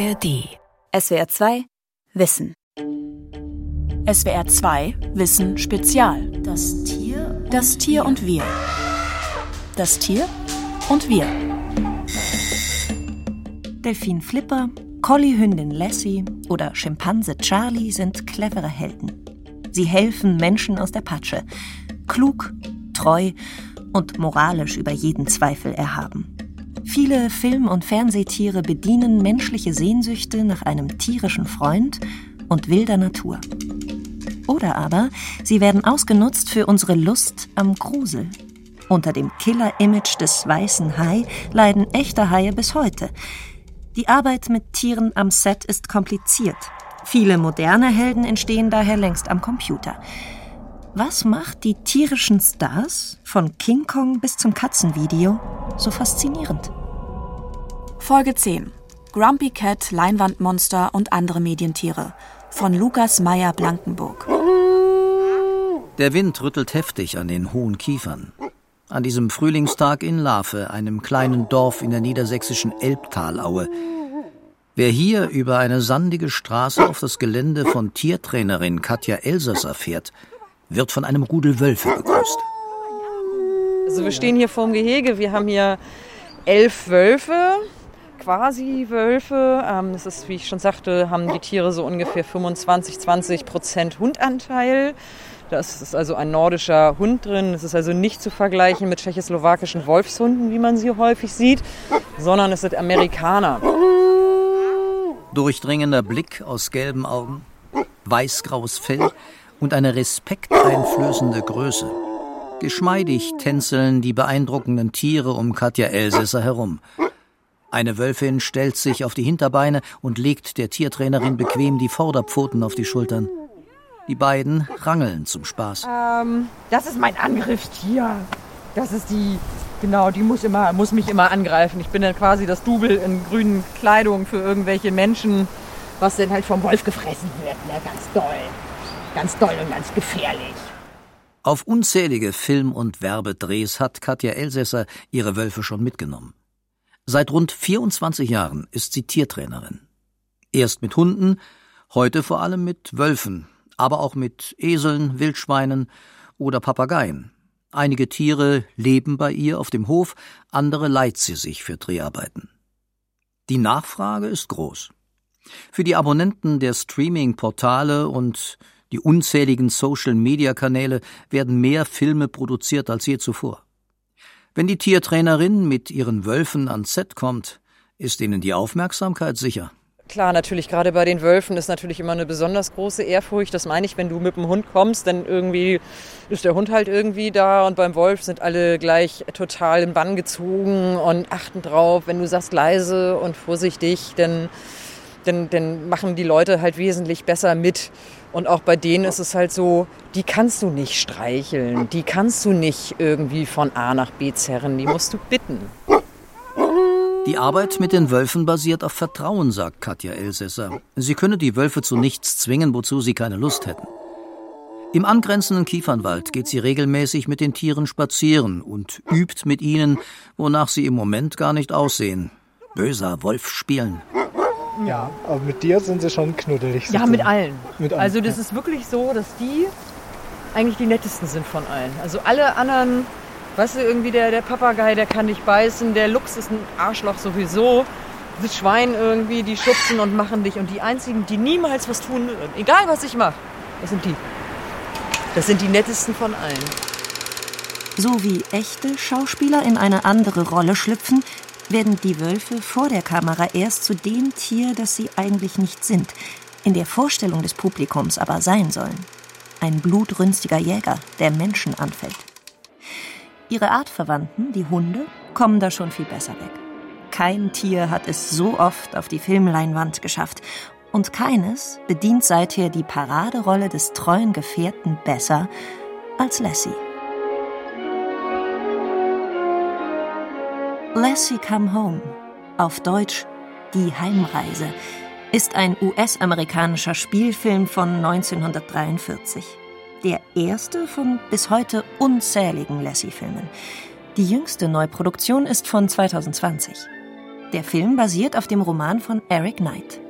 ARD. SWR 2 Wissen. SWR 2 Wissen Spezial. Das Tier. Das Tier und wir. Das Tier und wir. Delfin Flipper, Collie-Hündin Lassie oder Schimpanse Charlie sind clevere Helden. Sie helfen Menschen aus der Patsche. Klug, treu und moralisch über jeden Zweifel erhaben. Viele Film- und Fernsehtiere bedienen menschliche Sehnsüchte nach einem tierischen Freund und wilder Natur. Oder aber sie werden ausgenutzt für unsere Lust am Grusel. Unter dem Killer-Image des weißen Hai leiden echte Haie bis heute. Die Arbeit mit Tieren am Set ist kompliziert. Viele moderne Helden entstehen daher längst am Computer. Was macht die tierischen Stars, von King Kong bis zum Katzenvideo, so faszinierend? Folge 10. Grumpy Cat, Leinwandmonster und andere Medientiere von Lukas Meyer Blankenburg. Der Wind rüttelt heftig an den hohen Kiefern. An diesem Frühlingstag in Lafe, einem kleinen Dorf in der niedersächsischen Elbtalaue. Wer hier über eine sandige Straße auf das Gelände von Tiertrainerin Katja Elsasser fährt, wird von einem Rudel Wölfe begrüßt. Also wir stehen hier vorm Gehege. Wir haben hier elf Wölfe, quasi Wölfe. Ähm, das ist, wie ich schon sagte, haben die Tiere so ungefähr 25, 20 Prozent Hundanteil. Da ist also ein nordischer Hund drin. Das ist also nicht zu vergleichen mit tschechoslowakischen Wolfshunden, wie man sie häufig sieht, sondern es sind Amerikaner. Durchdringender Blick aus gelben Augen, weißgraues Fell und eine respekteinflößende Größe. Geschmeidig tänzeln die beeindruckenden Tiere um Katja Elsässer herum. Eine Wölfin stellt sich auf die Hinterbeine und legt der Tiertrainerin bequem die Vorderpfoten auf die Schultern. Die beiden rangeln zum Spaß. Ähm, das ist mein Angriffstier. Das ist die, genau, die muss immer, muss mich immer angreifen. Ich bin dann quasi das Double in grünen Kleidung für irgendwelche Menschen, was dann halt vom Wolf gefressen wird. Ne? Ganz doll. Ganz doll und ganz gefährlich. Auf unzählige Film- und Werbedrehs hat Katja Elsässer ihre Wölfe schon mitgenommen. Seit rund 24 Jahren ist sie Tiertrainerin. Erst mit Hunden, heute vor allem mit Wölfen, aber auch mit Eseln, Wildschweinen oder Papageien. Einige Tiere leben bei ihr auf dem Hof, andere leiht sie sich für Dreharbeiten. Die Nachfrage ist groß. Für die Abonnenten der Streaming-Portale und die unzähligen Social-Media-Kanäle werden mehr Filme produziert als je zuvor. Wenn die Tiertrainerin mit ihren Wölfen ans Set kommt, ist ihnen die Aufmerksamkeit sicher. Klar, natürlich, gerade bei den Wölfen ist natürlich immer eine besonders große Ehrfurcht. Das meine ich, wenn du mit dem Hund kommst, dann irgendwie ist der Hund halt irgendwie da und beim Wolf sind alle gleich total im Bann gezogen und achten drauf. Wenn du sagst leise und vorsichtig, dann, dann, dann machen die Leute halt wesentlich besser mit. Und auch bei denen ist es halt so, die kannst du nicht streicheln, die kannst du nicht irgendwie von A nach B zerren, die musst du bitten. Die Arbeit mit den Wölfen basiert auf Vertrauen, sagt Katja Elsässer. Sie könne die Wölfe zu nichts zwingen, wozu sie keine Lust hätten. Im angrenzenden Kiefernwald geht sie regelmäßig mit den Tieren spazieren und übt mit ihnen, wonach sie im Moment gar nicht aussehen. Böser Wolf spielen. Ja, aber mit dir sind sie schon knuddelig. Ja, mit allen. Mit allen. Also das ist wirklich so, dass die eigentlich die nettesten sind von allen. Also alle anderen, weißt du, irgendwie der, der Papagei, der kann dich beißen, der Luchs ist ein Arschloch sowieso. Das Schwein irgendwie, die schubsen und machen dich. Und die einzigen, die niemals was tun, egal was ich mache, das sind die. Das sind die nettesten von allen. So wie echte Schauspieler in eine andere Rolle schlüpfen, werden die Wölfe vor der Kamera erst zu dem Tier, das sie eigentlich nicht sind, in der Vorstellung des Publikums aber sein sollen. Ein blutrünstiger Jäger, der Menschen anfällt. Ihre Artverwandten, die Hunde, kommen da schon viel besser weg. Kein Tier hat es so oft auf die Filmleinwand geschafft und keines bedient seither die Paraderolle des treuen Gefährten besser als Lassie. Lassie Come Home, auf Deutsch Die Heimreise, ist ein US-amerikanischer Spielfilm von 1943. Der erste von bis heute unzähligen Lassie-Filmen. Die jüngste Neuproduktion ist von 2020. Der Film basiert auf dem Roman von Eric Knight.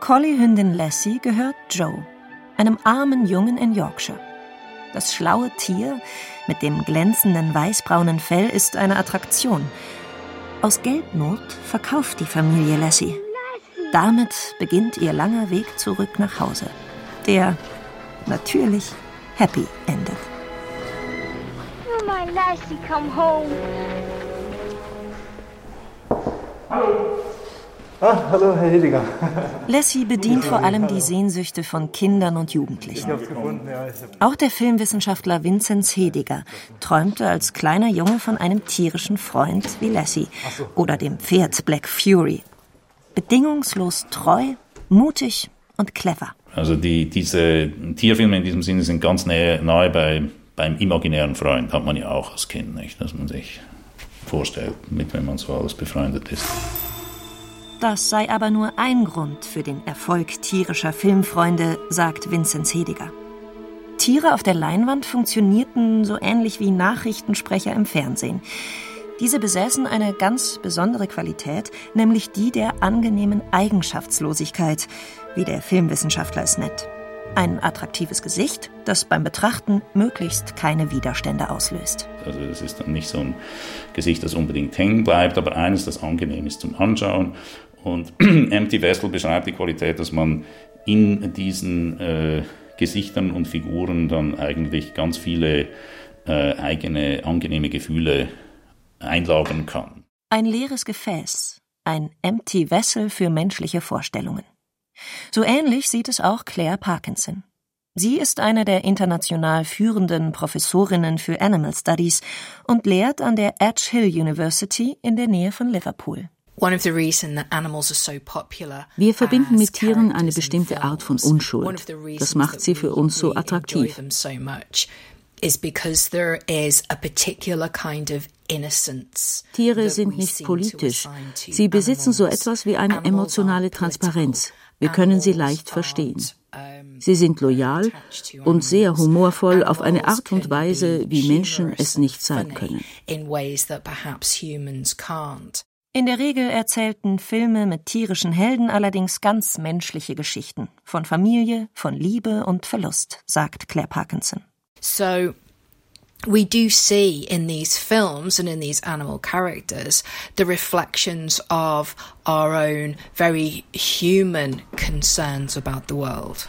Collie-Hündin Lassie gehört Joe, einem armen Jungen in Yorkshire. Das schlaue Tier mit dem glänzenden weißbraunen Fell ist eine Attraktion. Aus Geldnot verkauft die Familie Lassie. Damit beginnt ihr langer Weg zurück nach Hause, der natürlich happy endet. Oh, my Lassie, come home. Hallo. Ah, hallo, Herr Hediger. Lassie bedient vor allem die Sehnsüchte von Kindern und Jugendlichen. Auch der Filmwissenschaftler Vinzenz Hediger träumte als kleiner Junge von einem tierischen Freund wie Lassie oder dem Pferd Black Fury. Bedingungslos treu, mutig und clever. Also die, diese Tierfilme in diesem Sinne sind ganz nahe, nahe bei, beim imaginären Freund, hat man ja auch als Kind, nicht? dass man sich vorstellt, mit wem man so alles befreundet ist. Das sei aber nur ein Grund für den Erfolg tierischer Filmfreunde, sagt Vinzenz Hediger. Tiere auf der Leinwand funktionierten so ähnlich wie Nachrichtensprecher im Fernsehen. Diese besäßen eine ganz besondere Qualität, nämlich die der angenehmen Eigenschaftslosigkeit, wie der Filmwissenschaftler es nennt. Ein attraktives Gesicht, das beim Betrachten möglichst keine Widerstände auslöst. Also es ist dann nicht so ein Gesicht, das unbedingt hängen bleibt, aber eines, das angenehm ist zum Anschauen und Empty Vessel beschreibt die Qualität, dass man in diesen äh, Gesichtern und Figuren dann eigentlich ganz viele äh, eigene angenehme Gefühle einlagern kann. Ein leeres Gefäß, ein Empty Vessel für menschliche Vorstellungen. So ähnlich sieht es auch Claire Parkinson. Sie ist eine der international führenden Professorinnen für Animal Studies und lehrt an der Edge Hill University in der Nähe von Liverpool. Wir verbinden mit Tieren eine bestimmte Art von Unschuld. Das macht sie für uns so attraktiv. Tiere sind nicht politisch. Sie besitzen so etwas wie eine emotionale Transparenz. Wir können sie leicht verstehen. Sie sind loyal und sehr humorvoll auf eine Art und Weise, wie Menschen es nicht sein können. In der Regel erzählten Filme mit tierischen Helden allerdings ganz menschliche Geschichten von Familie, von Liebe und Verlust, sagt Claire Parkinson. So we do see in these films and in these animal characters the reflections of our own very human concerns about the world.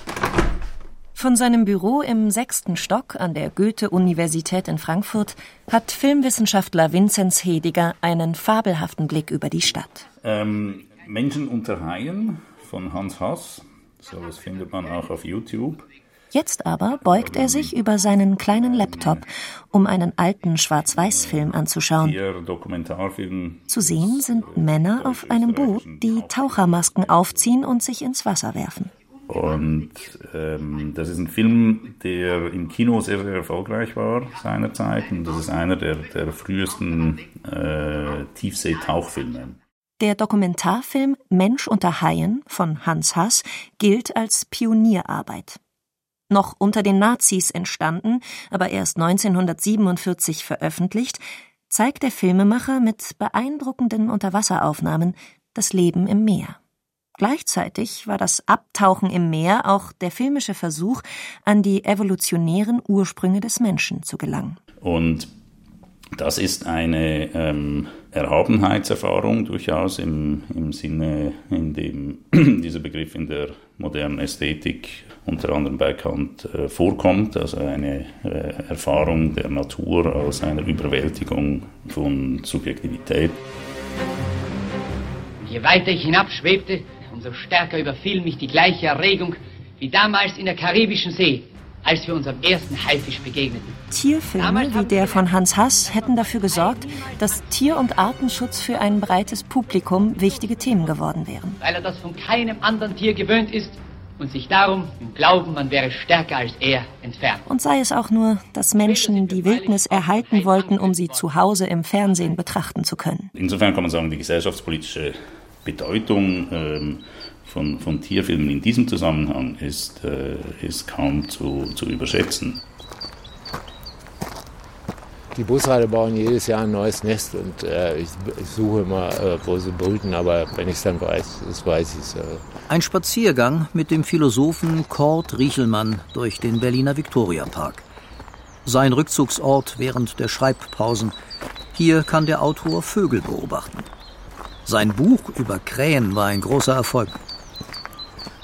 Von seinem Büro im sechsten Stock an der Goethe-Universität in Frankfurt hat Filmwissenschaftler Vinzenz Hediger einen fabelhaften Blick über die Stadt. Ähm, Menschen unter Haien von Hans Hass, so das findet man auch auf YouTube. Jetzt aber beugt er sich über seinen kleinen Laptop, um einen alten Schwarz-Weiß-Film anzuschauen. Zu sehen sind Männer auf einem Boot, die Tauchermasken aufziehen und sich ins Wasser werfen. Und ähm, das ist ein Film, der im Kino sehr, sehr erfolgreich war seinerzeit. Und das ist einer der, der frühesten äh, Tiefseetauchfilme. Der Dokumentarfilm Mensch unter Haien von Hans Hass gilt als Pionierarbeit. Noch unter den Nazis entstanden, aber erst 1947 veröffentlicht, zeigt der Filmemacher mit beeindruckenden Unterwasseraufnahmen das Leben im Meer. Gleichzeitig war das Abtauchen im Meer auch der filmische Versuch, an die evolutionären Ursprünge des Menschen zu gelangen. Und das ist eine ähm, Erhabenheitserfahrung durchaus im, im Sinne, in dem dieser Begriff in der modernen Ästhetik unter anderem bei Kant äh, vorkommt, also eine äh, Erfahrung der Natur als eine Überwältigung von Subjektivität. Je weiter ich hinabschwebte, umso stärker überfiel mich die gleiche Erregung wie damals in der Karibischen See, als wir unserem ersten Haifisch begegneten. Tierfilme wie der von Hans Hass hätten dafür gesorgt, dass Tier- und Artenschutz für ein breites Publikum wichtige Themen geworden wären. Weil er das von keinem anderen Tier gewöhnt ist und sich darum im Glauben, man wäre stärker als er, entfernt. Und sei es auch nur, dass Menschen die Wildnis erhalten wollten, um sie zu Hause im Fernsehen betrachten zu können. Insofern kann man sagen, die gesellschaftspolitische Bedeutung ähm, von, von Tierfilmen in diesem Zusammenhang ist, äh, ist kaum zu, zu überschätzen. Die Busreiter bauen jedes Jahr ein neues Nest und äh, ich, ich, suche immer, äh, wo sie brüten, aber wenn ich es dann weiß, das weiß ich es. Äh. Ein Spaziergang mit dem Philosophen Kurt Riechelmann durch den Berliner Viktoriapark. Sein Rückzugsort während der Schreibpausen. Hier kann der Autor Vögel beobachten. Sein Buch über Krähen war ein großer Erfolg.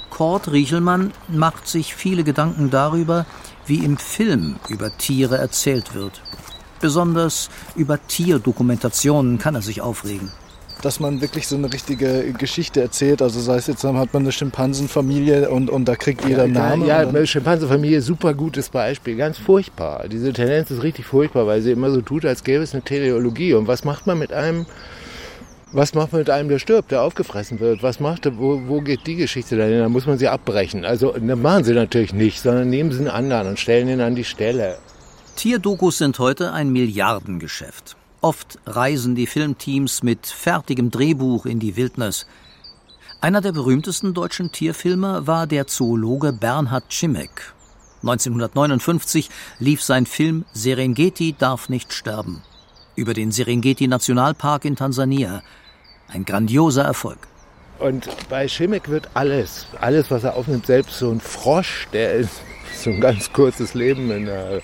Kurt Riechelmann macht sich viele Gedanken darüber, wie im Film über Tiere erzählt wird. Besonders über Tierdokumentationen kann er sich aufregen. Dass man wirklich so eine richtige Geschichte erzählt. Also sei es jetzt, dann hat man eine Schimpansenfamilie und, und da kriegt jeder einen Namen. Ja, ja Schimpansenfamilie, super gutes Beispiel. Ganz furchtbar. Diese Tendenz ist richtig furchtbar, weil sie immer so tut, als gäbe es eine Teleologie. Und was macht man mit einem was macht man mit einem, der stirbt, der aufgefressen wird? Was macht er? Wo, wo geht die Geschichte dahin? Da muss man sie abbrechen. Also, das machen sie natürlich nicht, sondern nehmen sie einen anderen und stellen ihn an die Stelle. Tierdokus sind heute ein Milliardengeschäft. Oft reisen die Filmteams mit fertigem Drehbuch in die Wildnis. Einer der berühmtesten deutschen Tierfilmer war der Zoologe Bernhard Cimek. 1959 lief sein Film Serengeti darf nicht sterben über den Serengeti Nationalpark in Tansania. Ein grandioser Erfolg. Und bei Schimek wird alles, alles, was er aufnimmt, selbst so ein Frosch, der ist so ein ganz kurzes Leben in einer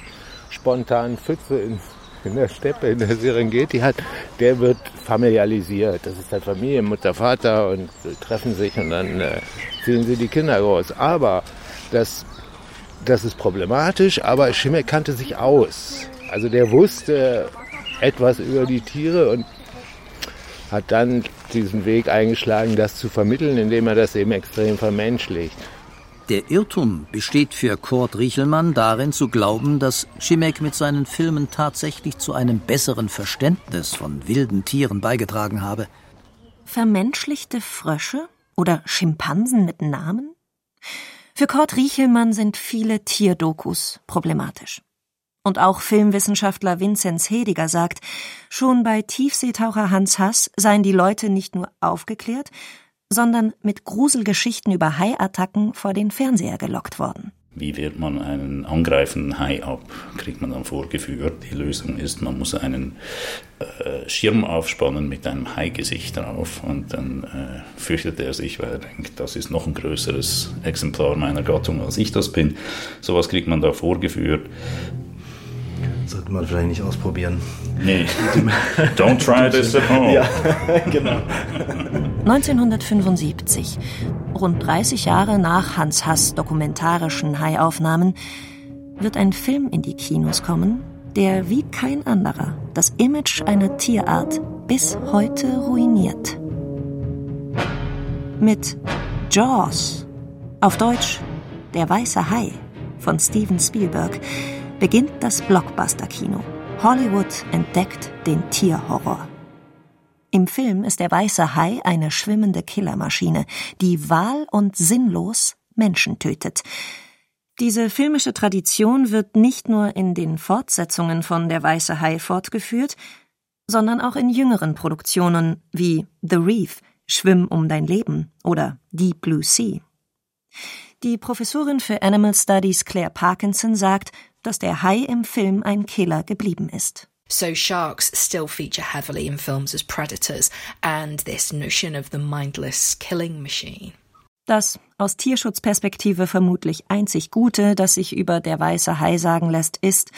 spontanen Pfütze in, in der Steppe, in der Serengeti hat, der wird familialisiert. Das ist halt Familie, Mutter, Vater und treffen sich und dann äh, ziehen sie die Kinder groß. Aber das, das ist problematisch, aber Schimek kannte sich aus. Also der wusste etwas über die Tiere und hat dann diesen Weg eingeschlagen, das zu vermitteln, indem er das eben extrem vermenschlicht. Der Irrtum besteht für Kurt Riechelmann darin zu glauben, dass Schimek mit seinen Filmen tatsächlich zu einem besseren Verständnis von wilden Tieren beigetragen habe. Vermenschlichte Frösche oder Schimpansen mit Namen? Für Kurt Riechelmann sind viele Tierdokus problematisch. Und auch Filmwissenschaftler Vinzenz Hediger sagt, schon bei Tiefseetaucher Hans Hass seien die Leute nicht nur aufgeklärt, sondern mit Gruselgeschichten über Haiattacken vor den Fernseher gelockt worden. Wie wehrt man einen angreifenden Hai ab? Kriegt man dann vorgeführt. Die Lösung ist, man muss einen äh, Schirm aufspannen mit einem Haigesicht drauf und dann äh, fürchtet er sich, weil er denkt, das ist noch ein größeres Exemplar meiner Gattung, als ich das bin. Sowas kriegt man da vorgeführt. Sollte man vielleicht nicht ausprobieren. Nee. Don't try this at home. Ja, genau. 1975, rund 30 Jahre nach Hans Hass dokumentarischen Haiaufnahmen, wird ein Film in die Kinos kommen, der wie kein anderer das Image einer Tierart bis heute ruiniert. Mit Jaws, auf Deutsch Der weiße Hai von Steven Spielberg, beginnt das Blockbuster-Kino. Hollywood entdeckt den Tierhorror. Im Film ist der weiße Hai eine schwimmende Killermaschine, die wahl- und sinnlos Menschen tötet. Diese filmische Tradition wird nicht nur in den Fortsetzungen von Der weiße Hai fortgeführt, sondern auch in jüngeren Produktionen wie The Reef, Schwimm um dein Leben oder Deep Blue Sea. Die Professorin für Animal Studies Claire Parkinson sagt, dass der Hai im Film ein Killer geblieben ist. So sharks still feature heavily in films as predators and this notion of the mindless killing machine. Das aus Tierschutzperspektive vermutlich einzig Gute, das sich über der weiße Hai sagen lässt, ist,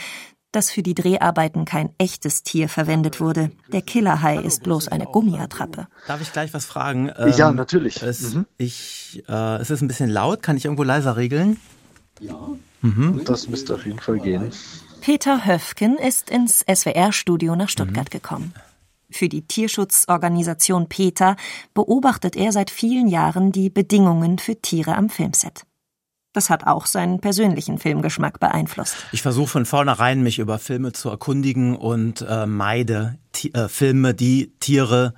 dass für die Dreharbeiten kein echtes Tier verwendet wurde. Der Killerhai ist bloß eine Gummiattrappe. Darf ich gleich was fragen? ja, ähm, natürlich. Es, mhm. ich, äh, es ist ein bisschen laut. Kann ich irgendwo leiser regeln? Ja. Mhm. Das müsste auf jeden Fall gehen. Peter Höfgen ist ins SWR-Studio nach Stuttgart mhm. gekommen. Für die Tierschutzorganisation PETA beobachtet er seit vielen Jahren die Bedingungen für Tiere am Filmset. Das hat auch seinen persönlichen Filmgeschmack beeinflusst. Ich versuche von vornherein, mich über Filme zu erkundigen und äh, meide äh, Filme, die Tiere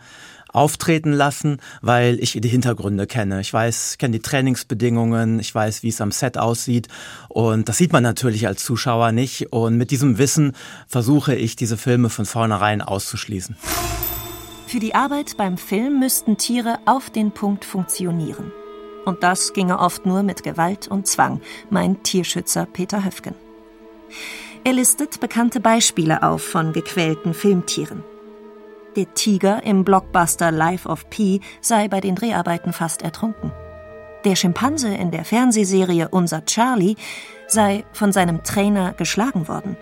auftreten lassen, weil ich die Hintergründe kenne. Ich weiß, kenne die Trainingsbedingungen, ich weiß, wie es am Set aussieht und das sieht man natürlich als Zuschauer nicht und mit diesem Wissen versuche ich diese Filme von vornherein auszuschließen. Für die Arbeit beim Film müssten Tiere auf den Punkt funktionieren. Und das ginge oft nur mit Gewalt und Zwang, meint Tierschützer Peter Höfgen. Er listet bekannte Beispiele auf von gequälten Filmtieren. Der Tiger im Blockbuster Life of Pi sei bei den Dreharbeiten fast ertrunken. Der Schimpanse in der Fernsehserie Unser Charlie sei von seinem Trainer geschlagen worden.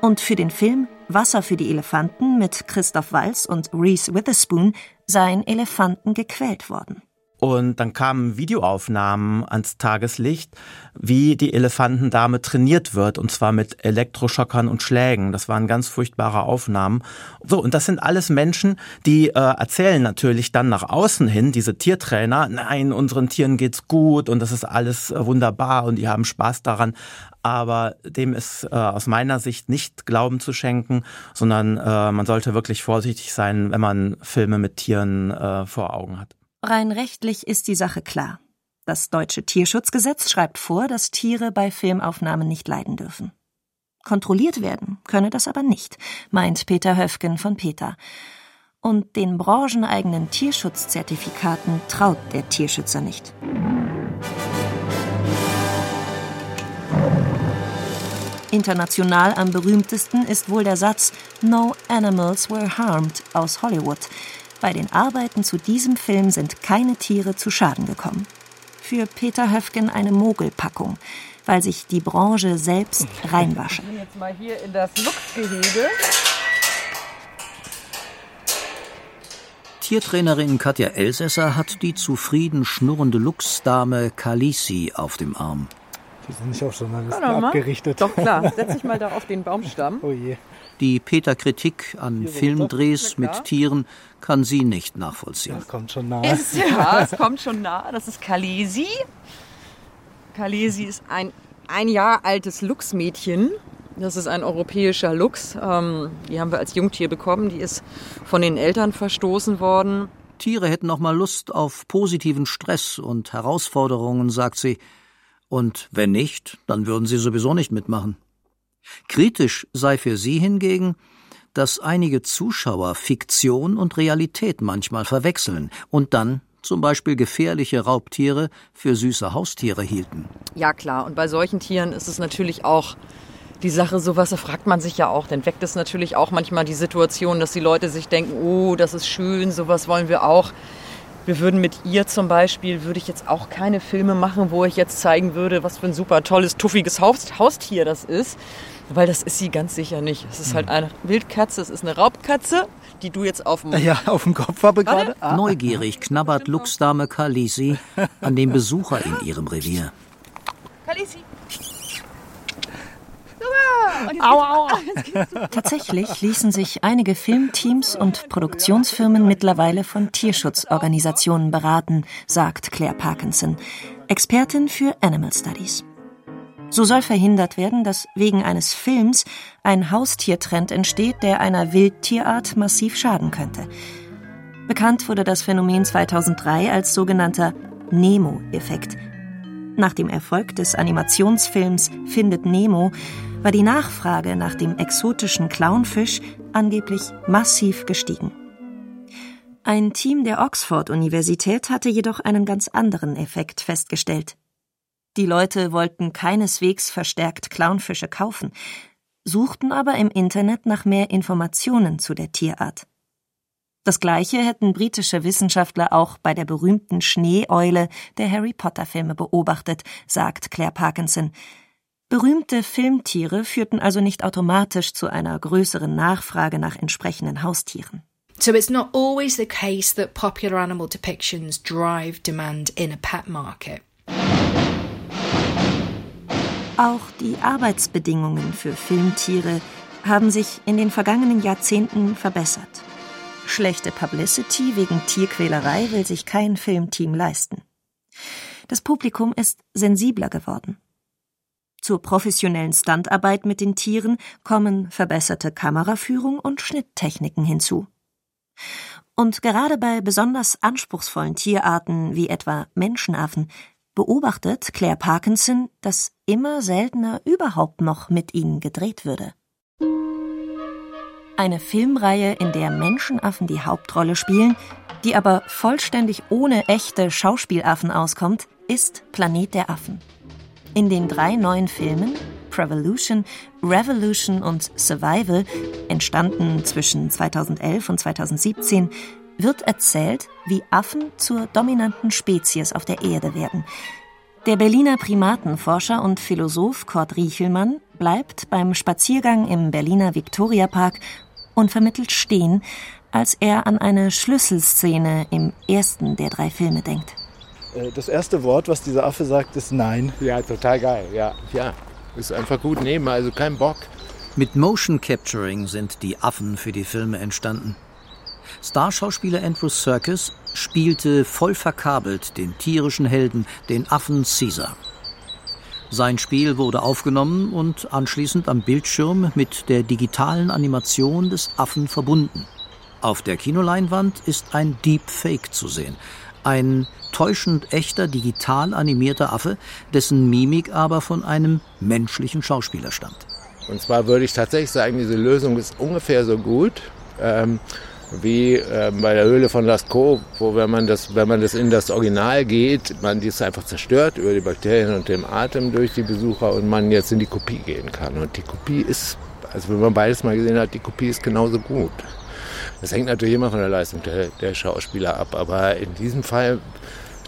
Und für den Film Wasser für die Elefanten mit Christoph Walz und Reese Witherspoon seien Elefanten gequält worden. Und dann kamen Videoaufnahmen ans Tageslicht, wie die Elefantendame trainiert wird, und zwar mit Elektroschockern und Schlägen. Das waren ganz furchtbare Aufnahmen. So, und das sind alles Menschen, die äh, erzählen natürlich dann nach außen hin, diese Tiertrainer, nein, unseren Tieren geht's gut und das ist alles äh, wunderbar und die haben Spaß daran. Aber dem ist äh, aus meiner Sicht nicht Glauben zu schenken, sondern äh, man sollte wirklich vorsichtig sein, wenn man Filme mit Tieren äh, vor Augen hat. Rein rechtlich ist die Sache klar. Das deutsche Tierschutzgesetz schreibt vor, dass Tiere bei Filmaufnahmen nicht leiden dürfen. Kontrolliert werden könne das aber nicht, meint Peter Höfgen von Peter. Und den brancheneigenen Tierschutzzertifikaten traut der Tierschützer nicht. International am berühmtesten ist wohl der Satz No animals were harmed aus Hollywood, bei den Arbeiten zu diesem Film sind keine Tiere zu Schaden gekommen. Für Peter Höfgen eine Mogelpackung, weil sich die Branche selbst reinwasche. Ich bin jetzt mal hier in das Luchsgehege. Tiertrainerin Katja Elsässer hat die zufrieden schnurrende Luchsdame Kalisi auf dem Arm. Die sind nicht auf Journalisten mal. abgerichtet. Doch klar, setz dich mal da auf den Baumstamm. Oh je. Die Peter-Kritik an Filmdrehs mit Tieren kann sie nicht nachvollziehen. Das kommt schon nah. Ist, ja, es kommt schon nah. Das ist Kalesi. Kalesi ist ein ein Jahr altes Luchsmädchen. Das ist ein europäischer Luchs. Ähm, die haben wir als Jungtier bekommen. Die ist von den Eltern verstoßen worden. Tiere hätten auch mal Lust auf positiven Stress und Herausforderungen, sagt sie. Und wenn nicht, dann würden sie sowieso nicht mitmachen. Kritisch sei für sie hingegen, dass einige Zuschauer Fiktion und Realität manchmal verwechseln und dann zum Beispiel gefährliche Raubtiere für süße Haustiere hielten. Ja klar, und bei solchen Tieren ist es natürlich auch die Sache, sowas fragt man sich ja auch. Dann weckt es natürlich auch manchmal die Situation, dass die Leute sich denken, oh, das ist schön, sowas wollen wir auch. Wir würden mit ihr zum Beispiel, würde ich jetzt auch keine Filme machen, wo ich jetzt zeigen würde, was für ein super tolles, tuffiges Haus, Haustier das ist. Weil das ist sie ganz sicher nicht. Es ist halt eine Wildkatze, es ist eine Raubkatze, die du jetzt auf dem... Ja, auf dem Kopf habe gerade. Ah. Neugierig knabbert Luchsdame Kalisi an dem Besucher in ihrem Revier. Kalisi. Aua, aua. Tatsächlich ließen sich einige Filmteams und Produktionsfirmen mittlerweile von Tierschutzorganisationen beraten, sagt Claire Parkinson, Expertin für Animal Studies. So soll verhindert werden, dass wegen eines Films ein Haustiertrend entsteht, der einer Wildtierart massiv schaden könnte. Bekannt wurde das Phänomen 2003 als sogenannter Nemo-Effekt. Nach dem Erfolg des Animationsfilms Findet Nemo war die Nachfrage nach dem exotischen Clownfisch angeblich massiv gestiegen. Ein Team der Oxford-Universität hatte jedoch einen ganz anderen Effekt festgestellt. Die Leute wollten keineswegs verstärkt Clownfische kaufen, suchten aber im Internet nach mehr Informationen zu der Tierart. Das gleiche hätten britische Wissenschaftler auch bei der berühmten Schneeeule der Harry Potter Filme beobachtet, sagt Claire Parkinson. Berühmte Filmtiere führten also nicht automatisch zu einer größeren Nachfrage nach entsprechenden Haustieren. So it's not always the case that popular animal depictions drive demand in a pet market. Auch die Arbeitsbedingungen für Filmtiere haben sich in den vergangenen Jahrzehnten verbessert. Schlechte Publicity wegen Tierquälerei will sich kein Filmteam leisten. Das Publikum ist sensibler geworden. Zur professionellen Standarbeit mit den Tieren kommen verbesserte Kameraführung und Schnitttechniken hinzu. Und gerade bei besonders anspruchsvollen Tierarten wie etwa Menschenaffen beobachtet Claire Parkinson, dass immer seltener überhaupt noch mit ihnen gedreht würde. Eine Filmreihe, in der Menschenaffen die Hauptrolle spielen, die aber vollständig ohne echte Schauspielaffen auskommt, ist Planet der Affen. In den drei neuen Filmen Cravolution, Revolution und Survival, entstanden zwischen 2011 und 2017, wird erzählt, wie Affen zur dominanten Spezies auf der Erde werden. Der Berliner Primatenforscher und Philosoph Kurt Riechelmann bleibt beim Spaziergang im Berliner Viktoriapark unvermittelt stehen, als er an eine Schlüsselszene im ersten der drei Filme denkt. Äh, das erste Wort, was dieser Affe sagt, ist Nein. Ja, total geil. Ja, ja. Ist einfach gut nehmen, also kein Bock. Mit Motion Capturing sind die Affen für die Filme entstanden. Starschauspieler Andrew Serkis spielte voll verkabelt den tierischen Helden, den Affen Caesar. Sein Spiel wurde aufgenommen und anschließend am Bildschirm mit der digitalen Animation des Affen verbunden. Auf der Kinoleinwand ist ein Deepfake zu sehen. Ein täuschend echter, digital animierter Affe, dessen Mimik aber von einem menschlichen Schauspieler stammt. Und zwar würde ich tatsächlich sagen, diese Lösung ist ungefähr so gut. Ähm, wie äh, bei der Höhle von Lascaux, wo wenn man das, wenn man das in das Original geht, man die ist einfach zerstört über die Bakterien und den Atem durch die Besucher und man jetzt in die Kopie gehen kann. Und die Kopie ist, also wenn man beides mal gesehen hat, die Kopie ist genauso gut. Das hängt natürlich immer von der Leistung der, der Schauspieler ab, aber in diesem Fall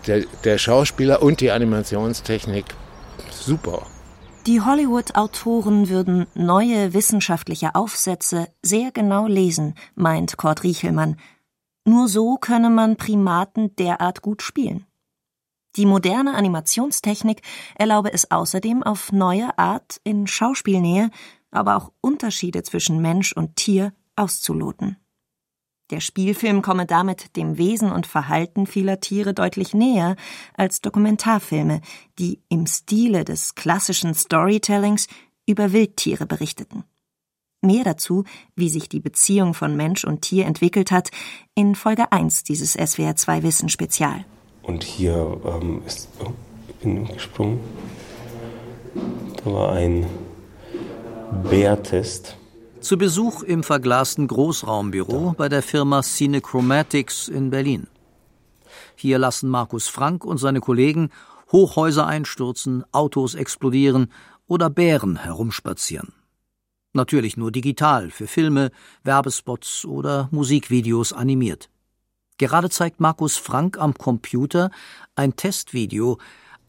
der, der Schauspieler und die Animationstechnik super. Die Hollywood-Autoren würden neue wissenschaftliche Aufsätze sehr genau lesen, meint Kurt Riechelmann. Nur so könne man Primaten derart gut spielen. Die moderne Animationstechnik erlaube es außerdem auf neue Art in Schauspielnähe, aber auch Unterschiede zwischen Mensch und Tier auszuloten. Der Spielfilm komme damit dem Wesen und Verhalten vieler Tiere deutlich näher als Dokumentarfilme, die im Stile des klassischen Storytellings über Wildtiere berichteten. Mehr dazu, wie sich die Beziehung von Mensch und Tier entwickelt hat, in Folge 1 dieses SWR2 Wissen Spezial. Und hier ähm, ist, oh, ich bin gesprungen. Da war ein Bärtest. Zu Besuch im verglasten Großraumbüro bei der Firma Cinechromatics in Berlin. Hier lassen Markus Frank und seine Kollegen Hochhäuser einstürzen, Autos explodieren oder Bären herumspazieren. Natürlich nur digital, für Filme, Werbespots oder Musikvideos animiert. Gerade zeigt Markus Frank am Computer ein Testvideo,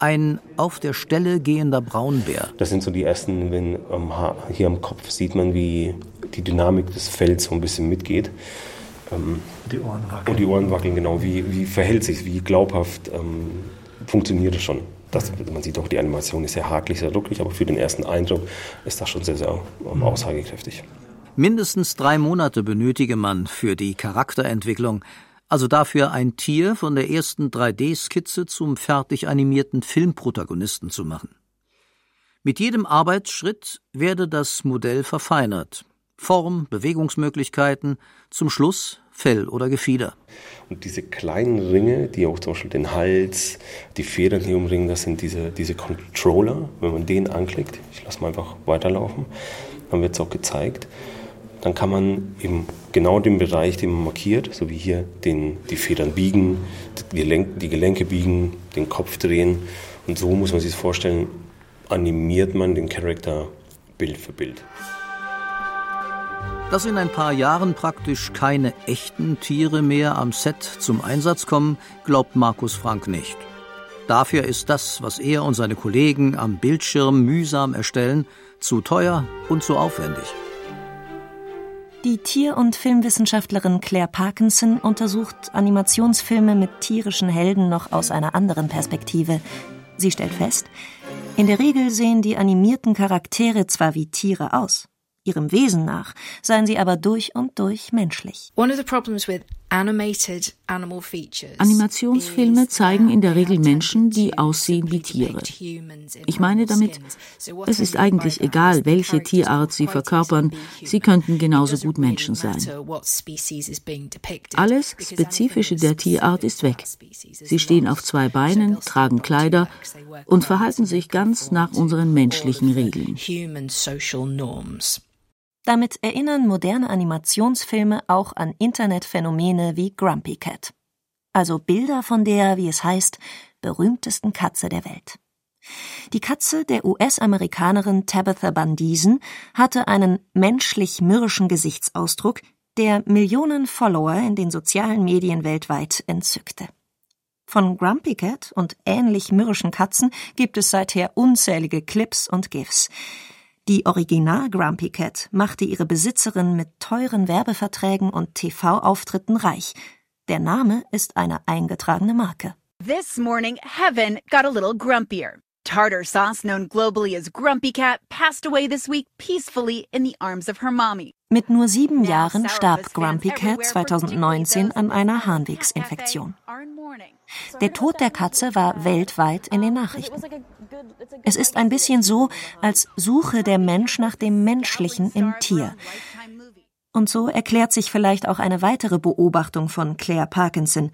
ein auf der Stelle gehender Braunbär. Das sind so die ersten, wenn ähm, hier am Kopf sieht man, wie die Dynamik des Fells so ein bisschen mitgeht. Ähm, die Ohren wackeln. Und die Ohren wackeln, genau. Wie, wie verhält sich, wie glaubhaft ähm, funktioniert es schon? Das, man sieht auch, die Animation ist sehr hakelig, sehr drucklich, aber für den ersten Eindruck ist das schon sehr, sehr ähm, mhm. aussagekräftig. Mindestens drei Monate benötige man für die Charakterentwicklung also dafür ein Tier von der ersten 3D-Skizze zum fertig animierten Filmprotagonisten zu machen. Mit jedem Arbeitsschritt werde das Modell verfeinert. Form, Bewegungsmöglichkeiten, zum Schluss Fell oder Gefieder. Und diese kleinen Ringe, die auch zum Beispiel den Hals, die Federn hier umringen, das sind diese, diese Controller. Wenn man den anklickt, ich lasse mal einfach weiterlaufen, dann wird es auch gezeigt dann kann man eben genau den Bereich, den man markiert, so wie hier den, die Federn biegen, die Gelenke, die Gelenke biegen, den Kopf drehen. Und so muss man sich das vorstellen, animiert man den Charakter Bild für Bild. Dass in ein paar Jahren praktisch keine echten Tiere mehr am Set zum Einsatz kommen, glaubt Markus Frank nicht. Dafür ist das, was er und seine Kollegen am Bildschirm mühsam erstellen, zu teuer und zu aufwendig. Die Tier- und Filmwissenschaftlerin Claire Parkinson untersucht Animationsfilme mit tierischen Helden noch aus einer anderen Perspektive. Sie stellt fest, in der Regel sehen die animierten Charaktere zwar wie Tiere aus, ihrem Wesen nach seien sie aber durch und durch menschlich. One of the problems with Animationsfilme zeigen in der Regel Menschen, die aussehen wie Tiere. Ich meine damit, es ist eigentlich egal, welche Tierart sie verkörpern, sie könnten genauso gut Menschen sein. Alles Spezifische der Tierart ist weg. Sie stehen auf zwei Beinen, tragen Kleider und verhalten sich ganz nach unseren menschlichen Regeln. Damit erinnern moderne Animationsfilme auch an Internetphänomene wie Grumpy Cat. Also Bilder von der, wie es heißt, berühmtesten Katze der Welt. Die Katze der US-Amerikanerin Tabitha Bandisen hatte einen menschlich mürrischen Gesichtsausdruck, der Millionen Follower in den sozialen Medien weltweit entzückte. Von Grumpy Cat und ähnlich mürrischen Katzen gibt es seither unzählige Clips und GIFs. Die Original Grumpy Cat machte ihre Besitzerin mit teuren Werbeverträgen und TV-Auftritten reich. Der Name ist eine eingetragene Marke. This morning, Heaven got a little grumpier. Tartar sauce, known globally as Grumpy Cat, passed away this week peacefully in the arms of her mommy. Mit nur sieben Jahren starb Grumpy Cat 2019 an einer Harnwegsinfektion. Der Tod der Katze war weltweit in den Nachrichten. Es ist ein bisschen so, als suche der Mensch nach dem Menschlichen im Tier. Und so erklärt sich vielleicht auch eine weitere Beobachtung von Claire Parkinson.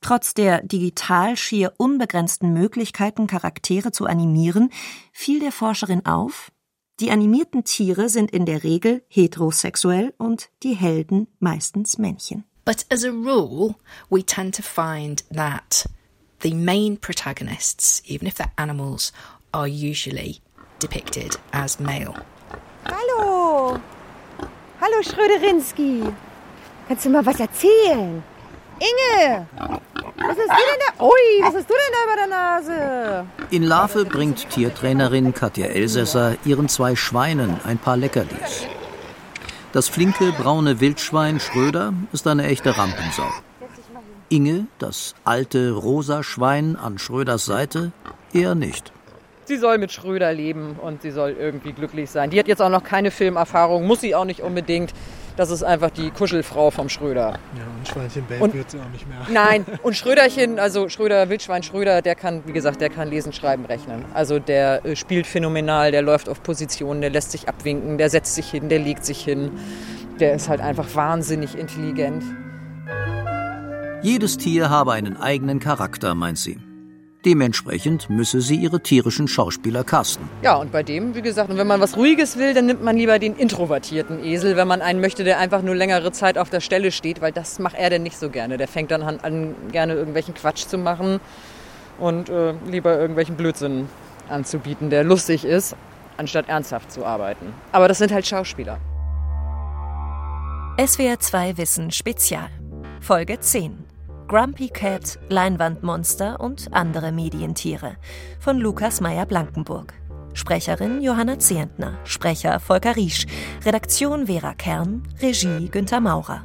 Trotz der digital schier unbegrenzten Möglichkeiten, Charaktere zu animieren, fiel der Forscherin auf, die animierten Tiere sind in der Regel heterosexuell und die Helden meistens Männchen. But as a rule, we tend to find that the main protagonists, even if they're animals, are usually depicted as male. Hallo! Hallo Schröderinski! Kannst du mal was erzählen? Inge! Was hast du denn da? Ui, was hast du denn da über der Nase? In Larve bringt Tiertrainerin Katja Elsässer ihren zwei Schweinen ein paar Leckerlis. Das flinke braune Wildschwein Schröder ist eine echte Rampensau. Inge, das alte rosa Schwein an Schröders Seite, eher nicht. Sie soll mit Schröder leben und sie soll irgendwie glücklich sein. Die hat jetzt auch noch keine Filmerfahrung, muss sie auch nicht unbedingt. Das ist einfach die Kuschelfrau vom Schröder. Ja, und Schweinchen Band Und- wird sie auch nicht mehr. Nein, und Schröderchen, also Schröder, Wildschwein Schröder, der kann, wie gesagt, der kann lesen, schreiben, rechnen. Also der äh, spielt phänomenal, der läuft auf Positionen, der lässt sich abwinken, der setzt sich hin, der legt sich hin. Der ist halt einfach wahnsinnig intelligent. Jedes Tier habe einen eigenen Charakter, meint sie. Dementsprechend müsse sie ihre tierischen Schauspieler casten. Ja, und bei dem, wie gesagt, und wenn man was Ruhiges will, dann nimmt man lieber den introvertierten Esel, wenn man einen möchte, der einfach nur längere Zeit auf der Stelle steht, weil das macht er denn nicht so gerne. Der fängt dann an, an gerne irgendwelchen Quatsch zu machen und äh, lieber irgendwelchen Blödsinn anzubieten, der lustig ist, anstatt ernsthaft zu arbeiten. Aber das sind halt Schauspieler. SWR 2 Wissen Spezial. Folge 10. Grumpy Cat, Leinwandmonster und andere Medientiere. Von Lukas Meyer-Blankenburg. Sprecherin Johanna Zehentner. Sprecher Volker Riesch. Redaktion Vera Kern. Regie Günter Maurer.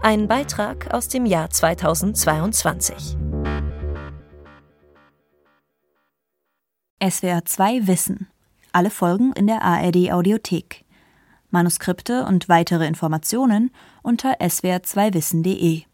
Ein Beitrag aus dem Jahr 2022. SWR 2 Wissen. Alle Folgen in der ARD Audiothek. Manuskripte und weitere Informationen unter swr2wissen.de.